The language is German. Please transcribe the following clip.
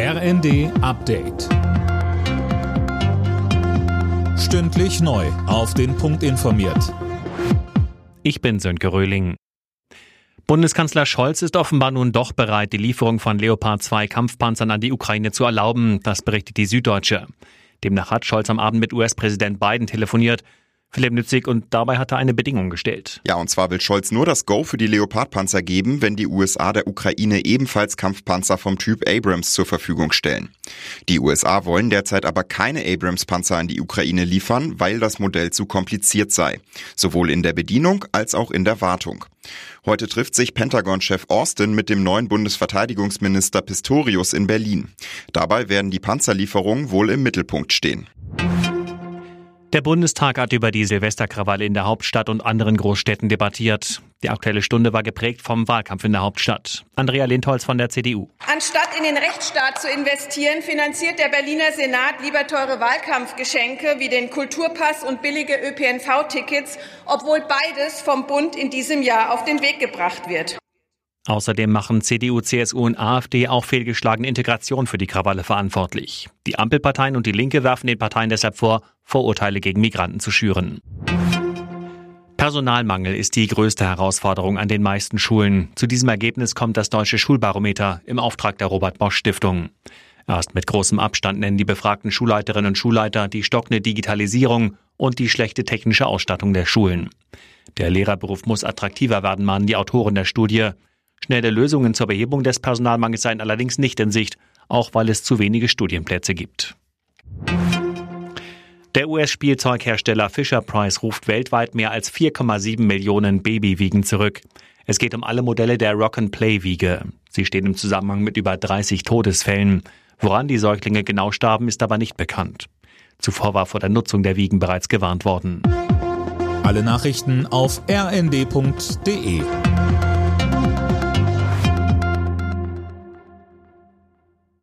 RND Update. Stündlich neu. Auf den Punkt informiert. Ich bin Sönke Röhling. Bundeskanzler Scholz ist offenbar nun doch bereit, die Lieferung von Leopard 2 Kampfpanzern an die Ukraine zu erlauben. Das berichtet die Süddeutsche. Demnach hat Scholz am Abend mit US-Präsident Biden telefoniert Philipp Nützig, und dabei hat er eine Bedingung gestellt. Ja, und zwar will Scholz nur das Go für die Leopardpanzer geben, wenn die USA der Ukraine ebenfalls Kampfpanzer vom Typ Abrams zur Verfügung stellen. Die USA wollen derzeit aber keine Abrams-Panzer an die Ukraine liefern, weil das Modell zu kompliziert sei. Sowohl in der Bedienung als auch in der Wartung. Heute trifft sich Pentagon-Chef Austin mit dem neuen Bundesverteidigungsminister Pistorius in Berlin. Dabei werden die Panzerlieferungen wohl im Mittelpunkt stehen. Der Bundestag hat über die Silvesterkrawalle in der Hauptstadt und anderen Großstädten debattiert. Die aktuelle Stunde war geprägt vom Wahlkampf in der Hauptstadt. Andrea Lindholz von der CDU. Anstatt in den Rechtsstaat zu investieren, finanziert der Berliner Senat lieber teure Wahlkampfgeschenke wie den Kulturpass und billige ÖPNV-Tickets, obwohl beides vom Bund in diesem Jahr auf den Weg gebracht wird. Außerdem machen CDU, CSU und AfD auch fehlgeschlagene Integration für die Krawalle verantwortlich. Die Ampelparteien und die Linke werfen den Parteien deshalb vor, Vorurteile gegen Migranten zu schüren. Personalmangel ist die größte Herausforderung an den meisten Schulen. Zu diesem Ergebnis kommt das Deutsche Schulbarometer im Auftrag der Robert Bosch Stiftung. Erst mit großem Abstand nennen die befragten Schulleiterinnen und Schulleiter die stockende Digitalisierung und die schlechte technische Ausstattung der Schulen. Der Lehrerberuf muss attraktiver werden, mahnen die Autoren der Studie. Schnelle Lösungen zur Behebung des Personalmangels seien allerdings nicht in Sicht, auch weil es zu wenige Studienplätze gibt. Der US-Spielzeughersteller Fisher Price ruft weltweit mehr als 4,7 Millionen Babywiegen zurück. Es geht um alle Modelle der Rock-and-Play-Wiege. Sie stehen im Zusammenhang mit über 30 Todesfällen. Woran die Säuglinge genau starben, ist aber nicht bekannt. Zuvor war vor der Nutzung der Wiegen bereits gewarnt worden. Alle Nachrichten auf rnd.de